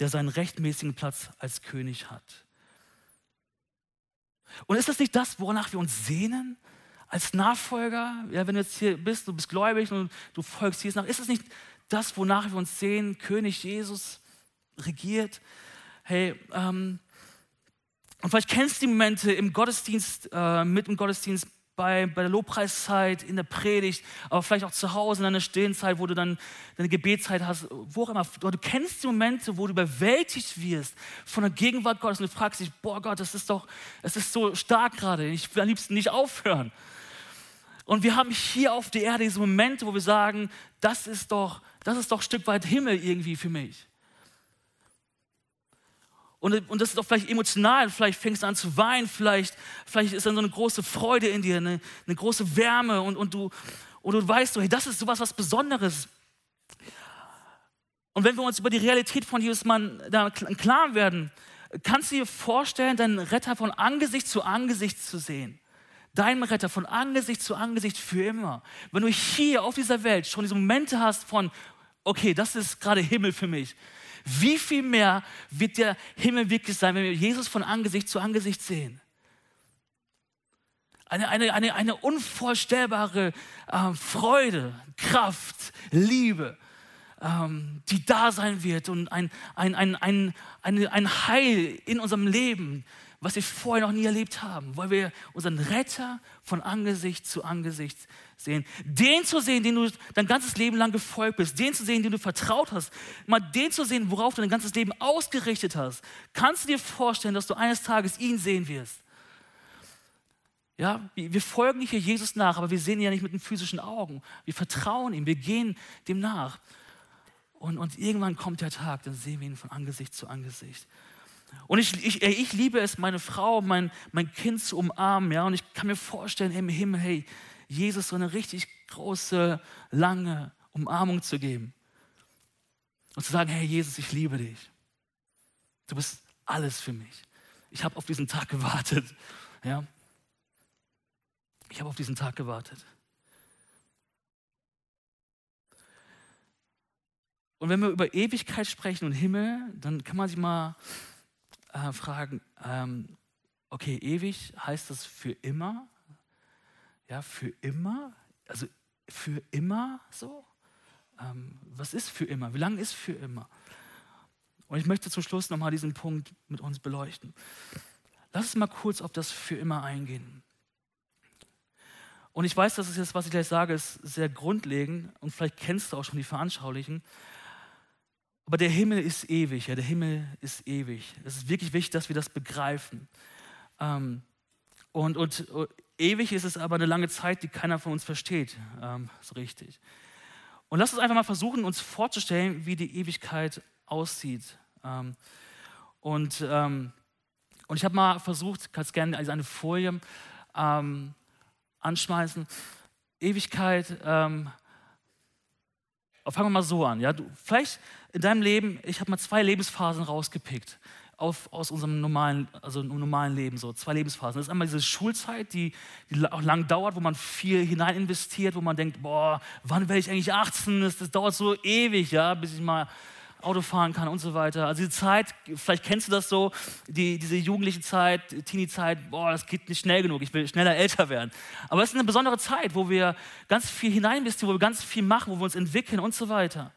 der seinen rechtmäßigen Platz als König hat. Und ist das nicht das, wonach wir uns sehnen? Als Nachfolger, ja, wenn du jetzt hier bist, du bist gläubig und du folgst Jesus nach, ist das nicht das, wonach wir uns sehen? König Jesus regiert. Hey, ähm, und vielleicht kennst du die Momente im Gottesdienst, äh, mit im Gottesdienst, bei, bei der Lobpreiszeit, in der Predigt, aber vielleicht auch zu Hause in deiner Stillenzeit, wo du dann deine Gebetszeit hast, wo auch immer. Du kennst die Momente, wo du überwältigt wirst von der Gegenwart Gottes und du fragst dich, boah Gott, das ist doch, es ist so stark gerade, ich will am liebsten nicht aufhören. Und wir haben hier auf der Erde diese Momente, wo wir sagen, das ist doch, das ist doch ein Stück weit Himmel irgendwie für mich. Und, und das ist auch vielleicht emotional, vielleicht fängst du an zu weinen, vielleicht, vielleicht ist dann so eine große Freude in dir, eine, eine große Wärme und, und, du, und du weißt, so, hey, das ist sowas was Besonderes. Und wenn wir uns über die Realität von Jesus mal da klar werden, kannst du dir vorstellen, deinen Retter von Angesicht zu Angesicht zu sehen. Deinen Retter von Angesicht zu Angesicht für immer. Wenn du hier auf dieser Welt schon diese Momente hast von, okay, das ist gerade Himmel für mich wie viel mehr wird der Himmel wirklich sein, wenn wir Jesus von Angesicht zu Angesicht sehen? Eine, eine, eine, eine unvorstellbare äh, Freude, Kraft, Liebe, ähm, die da sein wird und ein, ein, ein, ein, ein, ein Heil in unserem Leben, was wir vorher noch nie erlebt haben, weil wir unseren Retter von Angesicht zu Angesicht sehen. Den zu sehen, den du dein ganzes Leben lang gefolgt bist, den zu sehen, den du vertraut hast, mal den zu sehen, worauf du dein ganzes Leben ausgerichtet hast. Kannst du dir vorstellen, dass du eines Tages ihn sehen wirst? Ja, wir folgen hier Jesus nach, aber wir sehen ihn ja nicht mit den physischen Augen. Wir vertrauen ihm, wir gehen dem nach. Und, und irgendwann kommt der Tag, dann sehen wir ihn von Angesicht zu Angesicht. Und ich, ich, ich liebe es, meine Frau, mein, mein Kind zu umarmen. Ja? Und ich kann mir vorstellen, im Himmel, hey, Jesus so eine richtig große, lange Umarmung zu geben. Und zu sagen, hey Jesus, ich liebe dich. Du bist alles für mich. Ich habe auf diesen Tag gewartet. Ja? Ich habe auf diesen Tag gewartet. Und wenn wir über Ewigkeit sprechen und Himmel, dann kann man sich mal äh, fragen, ähm, okay, ewig heißt das für immer? Ja, für immer? Also für immer so? Ähm, was ist für immer? Wie lange ist für immer? Und ich möchte zum Schluss nochmal diesen Punkt mit uns beleuchten. Lass uns mal kurz auf das für immer eingehen. Und ich weiß, dass es jetzt, was ich gleich sage, ist sehr grundlegend und vielleicht kennst du auch schon die Veranschaulichen. Aber der Himmel ist ewig, ja, der Himmel ist ewig. Es ist wirklich wichtig, dass wir das begreifen. Ähm, und, und, und, ewig ist es aber eine lange Zeit, die keiner von uns versteht, ähm, so richtig. Und lass uns einfach mal versuchen, uns vorzustellen, wie die Ewigkeit aussieht. Ähm, und, ähm, und ich habe mal versucht, kannst gerne eine Folie ähm, anschmeißen. Ewigkeit ähm, fangen wir mal so an. Ja? Du, vielleicht in deinem Leben, ich habe mal zwei Lebensphasen rausgepickt auf, aus unserem normalen, also normalen Leben, so zwei Lebensphasen. Das ist einmal diese Schulzeit, die, die auch lang dauert, wo man viel hinein investiert, wo man denkt, boah, wann werde ich eigentlich 18? Das, das dauert so ewig, ja, bis ich mal Auto fahren kann und so weiter. Also diese Zeit, vielleicht kennst du das so, die, diese jugendliche Zeit, Teenie-Zeit, boah, das geht nicht schnell genug, ich will schneller älter werden. Aber es ist eine besondere Zeit, wo wir ganz viel hineinvestieren, wo wir ganz viel machen, wo wir uns entwickeln und so weiter.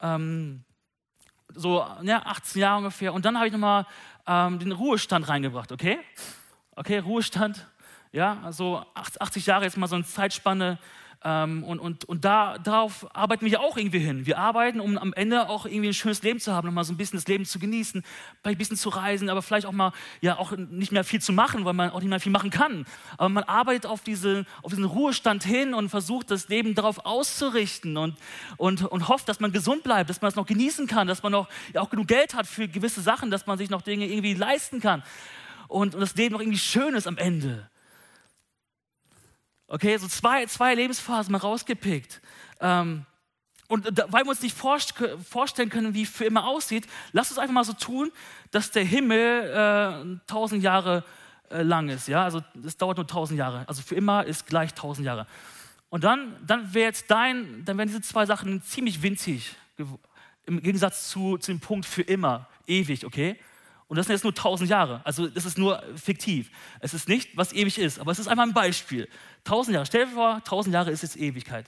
Ähm, so ja, 18 Jahre ungefähr. Und dann habe ich nochmal ähm, den Ruhestand reingebracht, okay? Okay, Ruhestand, ja, also 80 Jahre jetzt mal so eine Zeitspanne, ähm, und, und, und da, darauf arbeiten wir auch irgendwie hin. Wir arbeiten, um am Ende auch irgendwie ein schönes Leben zu haben, nochmal so ein bisschen das Leben zu genießen, ein bisschen zu reisen, aber vielleicht auch mal ja auch nicht mehr viel zu machen, weil man auch nicht mehr viel machen kann. Aber man arbeitet auf, diese, auf diesen Ruhestand hin und versucht, das Leben darauf auszurichten und, und, und hofft, dass man gesund bleibt, dass man es noch genießen kann, dass man noch ja, auch genug Geld hat für gewisse Sachen, dass man sich noch Dinge irgendwie leisten kann und, und das Leben noch irgendwie schön ist am Ende. Okay, so zwei, zwei Lebensphasen mal rausgepickt. Ähm, und da, weil wir uns nicht vorstellen können, wie für immer aussieht, lasst uns einfach mal so tun, dass der Himmel äh, tausend Jahre äh, lang ist. Ja? Also es dauert nur tausend Jahre. Also für immer ist gleich tausend Jahre. Und dann, dann wäre jetzt dein, dann wären diese zwei Sachen ziemlich winzig. Im Gegensatz zu, zu dem Punkt für immer, ewig, okay? Und das sind jetzt nur tausend Jahre. Also das ist nur fiktiv. Es ist nicht, was ewig ist, aber es ist einfach ein Beispiel. Tausend Jahre. Stell dir vor, tausend Jahre ist jetzt Ewigkeit.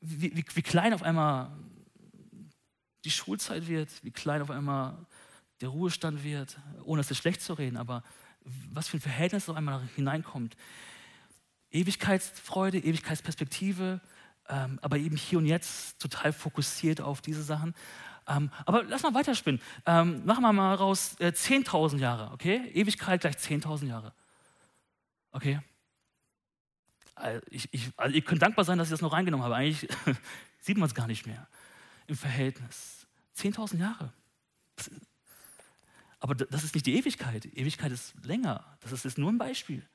Wie, wie, wie, klein auf einmal die Schulzeit wird, wie klein auf einmal der Ruhestand wird, ohne es schlecht zu reden, aber was für ein Verhältnis auf einmal hineinkommt. Ewigkeitsfreude, Ewigkeitsperspektive, ähm, aber eben hier und jetzt total fokussiert auf diese Sachen. Ähm, aber lass mal weiterspinnen. Ähm, machen wir mal raus äh, 10.000 Jahre, okay? Ewigkeit gleich 10.000 Jahre. Okay? Also, ich, ich, also ihr könnt dankbar sein, dass ich das noch reingenommen habe. Eigentlich [laughs] sieht man es gar nicht mehr im Verhältnis. 10.000 Jahre. Aber das ist nicht die Ewigkeit. Ewigkeit ist länger. Das ist, ist nur ein Beispiel.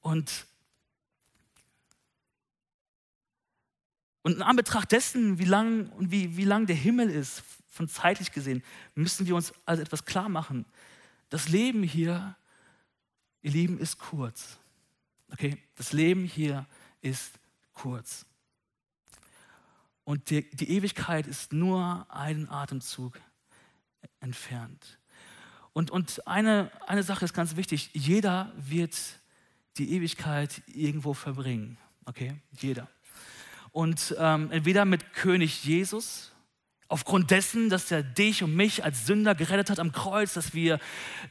Und Und in Anbetracht dessen, wie lang wie, wie lang der Himmel ist, von zeitlich gesehen, müssen wir uns also etwas klar machen. Das Leben hier, ihr Lieben, ist kurz. Okay? Das Leben hier ist kurz. Und die, die Ewigkeit ist nur einen Atemzug entfernt. Und, und eine, eine Sache ist ganz wichtig: jeder wird die Ewigkeit irgendwo verbringen. Okay? Jeder. Und ähm, entweder mit König Jesus aufgrund dessen, dass er dich und mich als Sünder gerettet hat am Kreuz, dass wir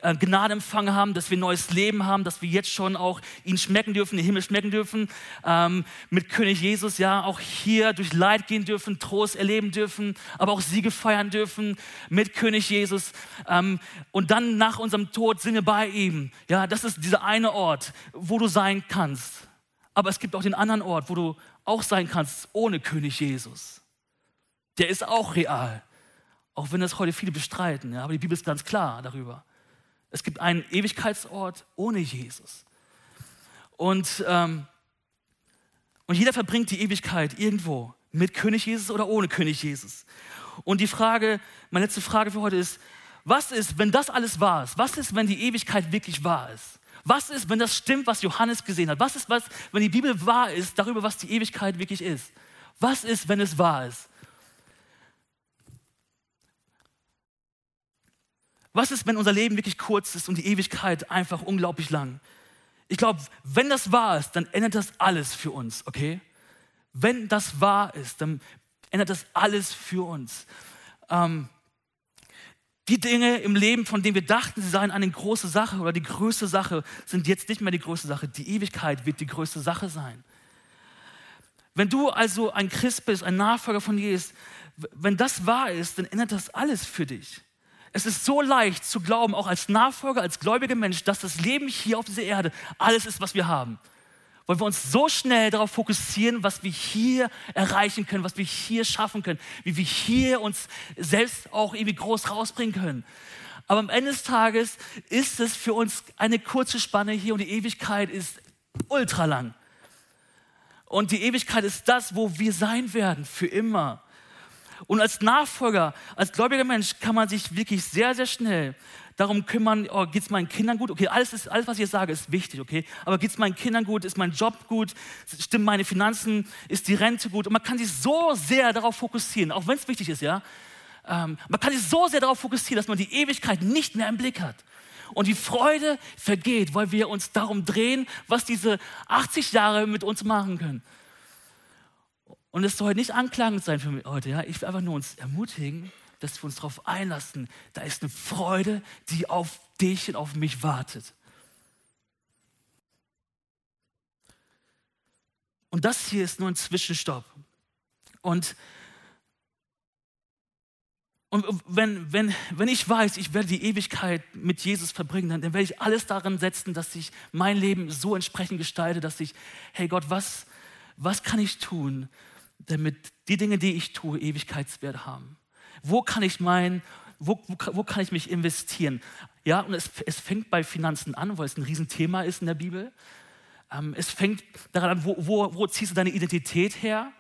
äh, Gnade empfangen haben, dass wir neues Leben haben, dass wir jetzt schon auch ihn schmecken dürfen, den Himmel schmecken dürfen, ähm, mit König Jesus, ja, auch hier durch Leid gehen dürfen, Trost erleben dürfen, aber auch Siege feiern dürfen mit König Jesus. Ähm, und dann nach unserem Tod wir bei ihm. Ja, das ist dieser eine Ort, wo du sein kannst. Aber es gibt auch den anderen Ort, wo du auch sein kannst ohne König Jesus. Der ist auch real. Auch wenn das heute viele bestreiten. Ja, aber die Bibel ist ganz klar darüber. Es gibt einen Ewigkeitsort ohne Jesus. Und, ähm, und jeder verbringt die Ewigkeit irgendwo mit König Jesus oder ohne König Jesus. Und die Frage, meine letzte Frage für heute ist, was ist, wenn das alles wahr ist? Was ist, wenn die Ewigkeit wirklich wahr ist? Was ist, wenn das stimmt, was Johannes gesehen hat? Was ist, was, wenn die Bibel wahr ist darüber, was die Ewigkeit wirklich ist? Was ist, wenn es wahr ist? Was ist, wenn unser Leben wirklich kurz ist und die Ewigkeit einfach unglaublich lang? Ich glaube, wenn das wahr ist, dann ändert das alles für uns, okay? Wenn das wahr ist, dann ändert das alles für uns. Ähm, die Dinge im Leben, von denen wir dachten, sie seien eine große Sache oder die größte Sache, sind jetzt nicht mehr die größte Sache. Die Ewigkeit wird die größte Sache sein. Wenn du also ein Christ bist, ein Nachfolger von Jesus, wenn das wahr ist, dann ändert das alles für dich. Es ist so leicht zu glauben, auch als Nachfolger, als gläubiger Mensch, dass das Leben hier auf dieser Erde alles ist, was wir haben. Weil wir uns so schnell darauf fokussieren, was wir hier erreichen können, was wir hier schaffen können, wie wir hier uns selbst auch irgendwie groß rausbringen können. Aber am Ende des Tages ist es für uns eine kurze Spanne hier und die Ewigkeit ist ultra lang. Und die Ewigkeit ist das, wo wir sein werden, für immer. Und als Nachfolger, als gläubiger Mensch kann man sich wirklich sehr, sehr schnell darum kümmern, oh, geht es meinen Kindern gut? Okay, alles, ist, alles, was ich jetzt sage, ist wichtig, okay? Aber geht es meinen Kindern gut? Ist mein Job gut? Stimmen meine Finanzen? Ist die Rente gut? Und man kann sich so sehr darauf fokussieren, auch wenn es wichtig ist, ja? Ähm, man kann sich so sehr darauf fokussieren, dass man die Ewigkeit nicht mehr im Blick hat. Und die Freude vergeht, weil wir uns darum drehen, was diese 80 Jahre mit uns machen können. Und es soll nicht anklagend sein für mich heute. Ja? Ich will einfach nur uns ermutigen, dass wir uns darauf einlassen. Da ist eine Freude, die auf dich und auf mich wartet. Und das hier ist nur ein Zwischenstopp. Und, und wenn, wenn, wenn ich weiß, ich werde die Ewigkeit mit Jesus verbringen, dann, dann werde ich alles daran setzen, dass ich mein Leben so entsprechend gestalte, dass ich, hey Gott, was, was kann ich tun, damit die Dinge, die ich tue, Ewigkeitswert haben? Wo kann ich mein, wo, wo, wo kann ich mich investieren? Ja, und es, es fängt bei Finanzen an, weil es ein Riesenthema ist in der Bibel. Ähm, es fängt daran an, wo, wo, wo ziehst du deine Identität her?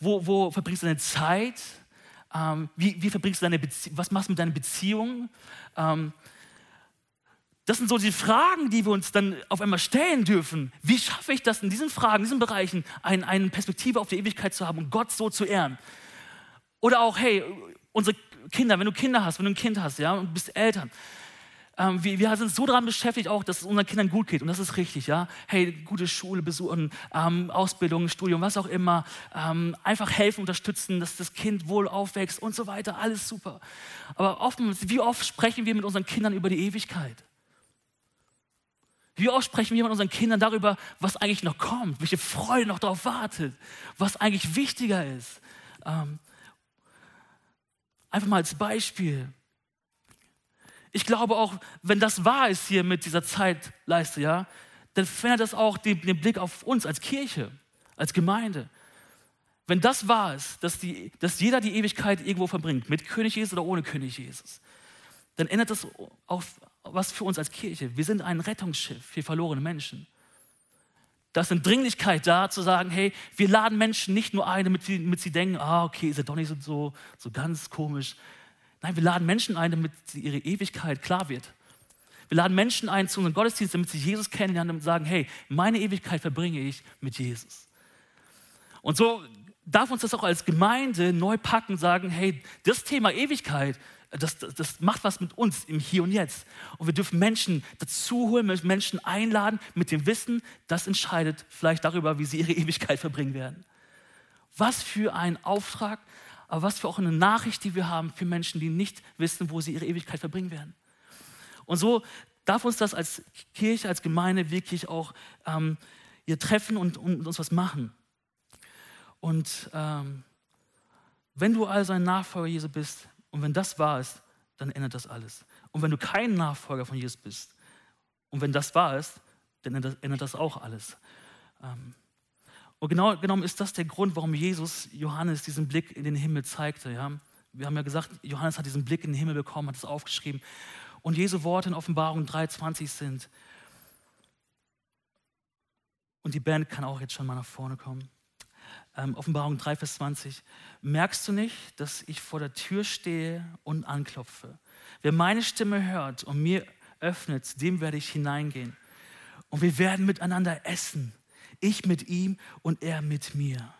Wo, wo verbringst du deine Zeit? Ähm, wie, wie verbringst du deine Bezie was machst du mit deinen Beziehungen? Ähm, das sind so die Fragen, die wir uns dann auf einmal stellen dürfen. Wie schaffe ich das in diesen Fragen, in diesen Bereichen, ein, eine Perspektive auf die Ewigkeit zu haben und Gott so zu ehren? Oder auch, hey, unsere Kinder, wenn du Kinder hast, wenn du ein Kind hast, ja, und bist Eltern, ähm, wir, wir, sind so daran beschäftigt, auch, dass es unseren Kindern gut geht. Und das ist richtig, ja. Hey, gute Schule besuchen, ähm, Ausbildung, Studium, was auch immer. Ähm, einfach helfen, unterstützen, dass das Kind wohl aufwächst und so weiter. Alles super. Aber oft, wie oft sprechen wir mit unseren Kindern über die Ewigkeit? Wie oft sprechen wir mit unseren Kindern darüber, was eigentlich noch kommt, welche Freude noch darauf wartet, was eigentlich wichtiger ist. Ähm, einfach mal als Beispiel. Ich glaube auch, wenn das wahr ist hier mit dieser Zeitleiste, ja, dann verändert das auch den, den Blick auf uns als Kirche, als Gemeinde. Wenn das wahr ist, dass, die, dass jeder die Ewigkeit irgendwo verbringt, mit König Jesus oder ohne König Jesus, dann ändert das auch was für uns als Kirche. Wir sind ein Rettungsschiff für verlorene Menschen. Da ist eine Dringlichkeit da, zu sagen, hey, wir laden Menschen nicht nur ein, damit sie, damit sie denken, ah, okay, ist ja doch nicht so, so ganz komisch. Nein, wir laden Menschen ein, damit ihre Ewigkeit klar wird. Wir laden Menschen ein zu unserem Gottesdienst, damit sie Jesus kennenlernen und sagen, hey, meine Ewigkeit verbringe ich mit Jesus. Und so darf uns das auch als Gemeinde neu packen und sagen, hey, das Thema Ewigkeit, das, das, das, macht was mit uns im Hier und Jetzt. Und wir dürfen Menschen dazu holen, Menschen einladen mit dem Wissen, das entscheidet vielleicht darüber, wie sie ihre Ewigkeit verbringen werden. Was für ein Auftrag, aber was für auch eine Nachricht, die wir haben für Menschen, die nicht wissen, wo sie ihre Ewigkeit verbringen werden. Und so darf uns das als Kirche, als Gemeinde wirklich auch ähm, ihr treffen und, und, uns was machen. Und ähm, wenn du also ein Nachfolger Jesu bist und wenn das wahr ist, dann ändert das alles. Und wenn du kein Nachfolger von Jesus bist und wenn das wahr ist, dann ändert das auch alles. Ähm, und genau genommen ist das der Grund, warum Jesus Johannes diesen Blick in den Himmel zeigte. Ja? Wir haben ja gesagt, Johannes hat diesen Blick in den Himmel bekommen, hat es aufgeschrieben. Und Jesu Worte in Offenbarung 3,20 sind. Und die Band kann auch jetzt schon mal nach vorne kommen ähm, Offenbarung 3, Vers 20, merkst du nicht, dass ich vor der Tür stehe und anklopfe? Wer meine Stimme hört und mir öffnet, dem werde ich hineingehen. Und wir werden miteinander essen. Ich mit ihm und er mit mir.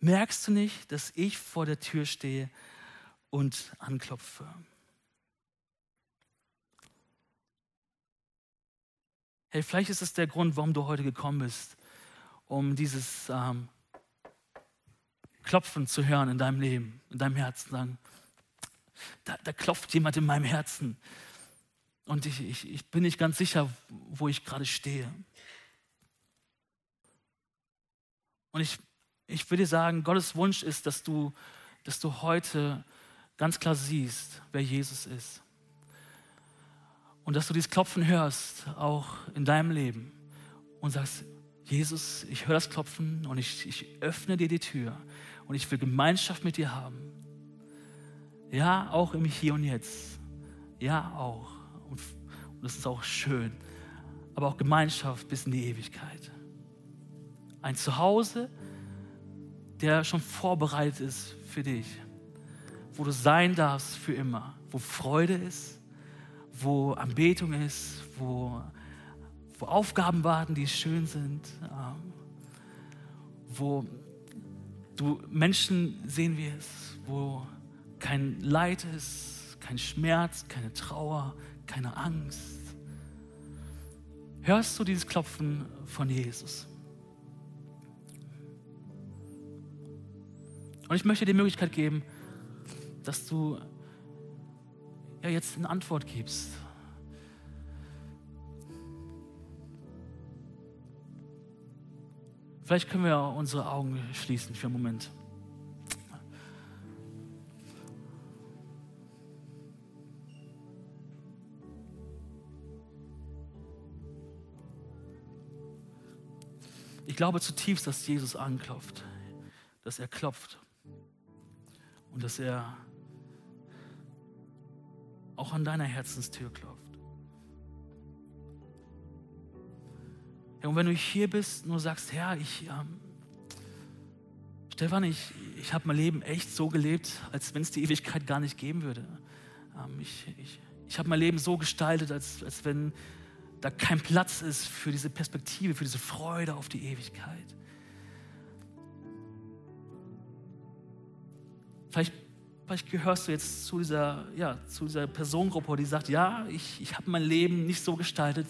Merkst du nicht, dass ich vor der Tür stehe und anklopfe? Hey, vielleicht ist es der Grund, warum du heute gekommen bist um dieses ähm, Klopfen zu hören in deinem Leben, in deinem Herzen. Sagen, da, da klopft jemand in meinem Herzen. Und ich, ich, ich bin nicht ganz sicher, wo ich gerade stehe. Und ich, ich will dir sagen, Gottes Wunsch ist, dass du, dass du heute ganz klar siehst, wer Jesus ist. Und dass du dieses Klopfen hörst, auch in deinem Leben. Und sagst, Jesus, ich höre das Klopfen und ich, ich öffne dir die Tür und ich will Gemeinschaft mit dir haben. Ja, auch im Hier und Jetzt. Ja, auch. Und, und das ist auch schön. Aber auch Gemeinschaft bis in die Ewigkeit. Ein Zuhause, der schon vorbereitet ist für dich. Wo du sein darfst für immer. Wo Freude ist, wo Anbetung ist, wo wo Aufgaben warten, die schön sind, ähm, wo du Menschen sehen wirst, wo kein Leid ist, kein Schmerz, keine Trauer, keine Angst. Hörst du dieses Klopfen von Jesus? Und ich möchte dir die Möglichkeit geben, dass du ja jetzt eine Antwort gibst Vielleicht können wir unsere Augen schließen für einen Moment. Ich glaube zutiefst, dass Jesus anklopft, dass er klopft und dass er auch an deiner Herzenstür klopft. Und wenn du hier bist und du sagst, Herr, ich, ähm, Stefan, ich, ich habe mein Leben echt so gelebt, als wenn es die Ewigkeit gar nicht geben würde. Ähm, ich ich, ich habe mein Leben so gestaltet, als, als wenn da kein Platz ist für diese Perspektive, für diese Freude auf die Ewigkeit. Vielleicht, vielleicht gehörst du jetzt zu dieser, ja, zu dieser Personengruppe, die sagt, ja, ich, ich habe mein Leben nicht so gestaltet,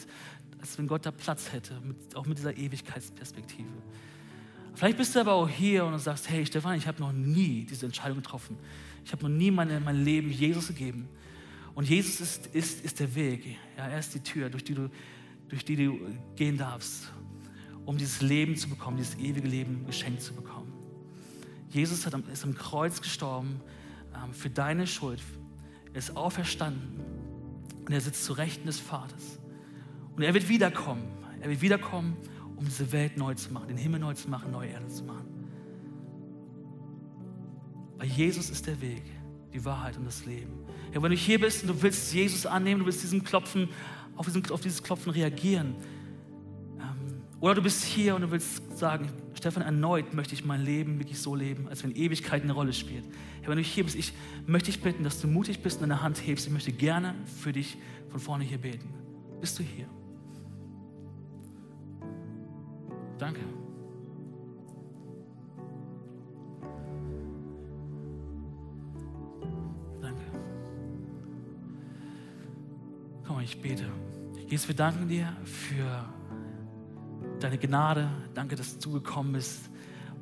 als wenn Gott da Platz hätte, mit, auch mit dieser Ewigkeitsperspektive. Vielleicht bist du aber auch hier und sagst, hey Stefan, ich habe noch nie diese Entscheidung getroffen. Ich habe noch nie meine, mein Leben Jesus gegeben. Und Jesus ist, ist, ist der Weg. Ja, er ist die Tür, durch die, du, durch die du gehen darfst, um dieses Leben zu bekommen, dieses ewige Leben geschenkt zu bekommen. Jesus hat, ist am Kreuz gestorben ähm, für deine Schuld. Er ist auferstanden und er sitzt zu Rechten des Vaters. Und er wird wiederkommen. Er wird wiederkommen, um diese Welt neu zu machen, den Himmel neu zu machen, neue Erde zu machen. Weil Jesus ist der Weg, die Wahrheit und das Leben. Ja, wenn du hier bist und du willst Jesus annehmen, du willst diesem Klopfen, auf, diesen, auf dieses Klopfen reagieren. Ähm, oder du bist hier und du willst sagen, Stefan, erneut möchte ich mein Leben wirklich so leben, als wenn Ewigkeit eine Rolle spielt. Ja, wenn du hier bist, ich möchte dich bitten, dass du mutig bist und deine Hand hebst. Ich möchte gerne für dich von vorne hier beten. Bist du hier? Danke. Danke. Komm, ich bete. Jesus, wir danken dir für deine Gnade. Danke, dass du gekommen bist,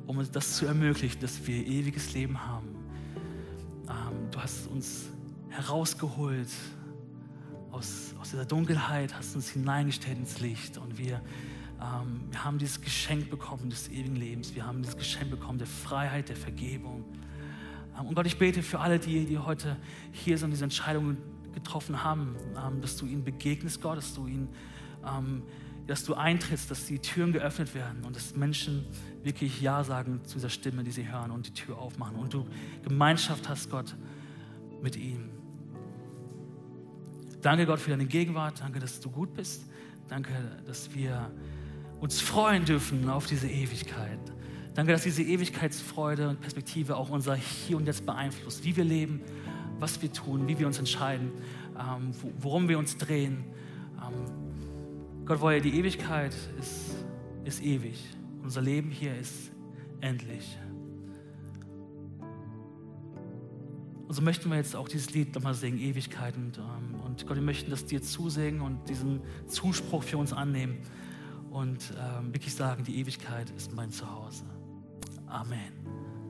um uns das zu ermöglichen, dass wir ewiges Leben haben. Ähm, du hast uns herausgeholt aus, aus dieser Dunkelheit, hast uns hineingestellt ins Licht und wir, ähm, wir haben dieses Geschenk bekommen des ewigen Lebens. Wir haben dieses Geschenk bekommen der Freiheit, der Vergebung. Ähm, und Gott, ich bete für alle, die, die heute hier sind, diese Entscheidungen getroffen haben, ähm, dass du ihnen begegnest, Gott, dass du ihnen ähm, dass du eintrittst, dass die Türen geöffnet werden und dass Menschen wirklich Ja sagen zu dieser Stimme, die sie hören und die Tür aufmachen und du Gemeinschaft hast, Gott, mit ihnen. Danke, Gott, für deine Gegenwart. Danke, dass du gut bist. Danke, dass wir uns freuen dürfen auf diese Ewigkeit. Danke, dass diese Ewigkeitsfreude und Perspektive auch unser Hier und Jetzt beeinflusst, wie wir leben, was wir tun, wie wir uns entscheiden, ähm, worum wir uns drehen. Ähm, Gott, woher die Ewigkeit ist, ist ewig. Unser Leben hier ist endlich. Und so möchten wir jetzt auch dieses Lied nochmal singen, Ewigkeit. Und, ähm, und Gott, wir möchten das dir zusingen und diesen Zuspruch für uns annehmen und ähm, wirklich sagen, die Ewigkeit ist mein Zuhause. Amen.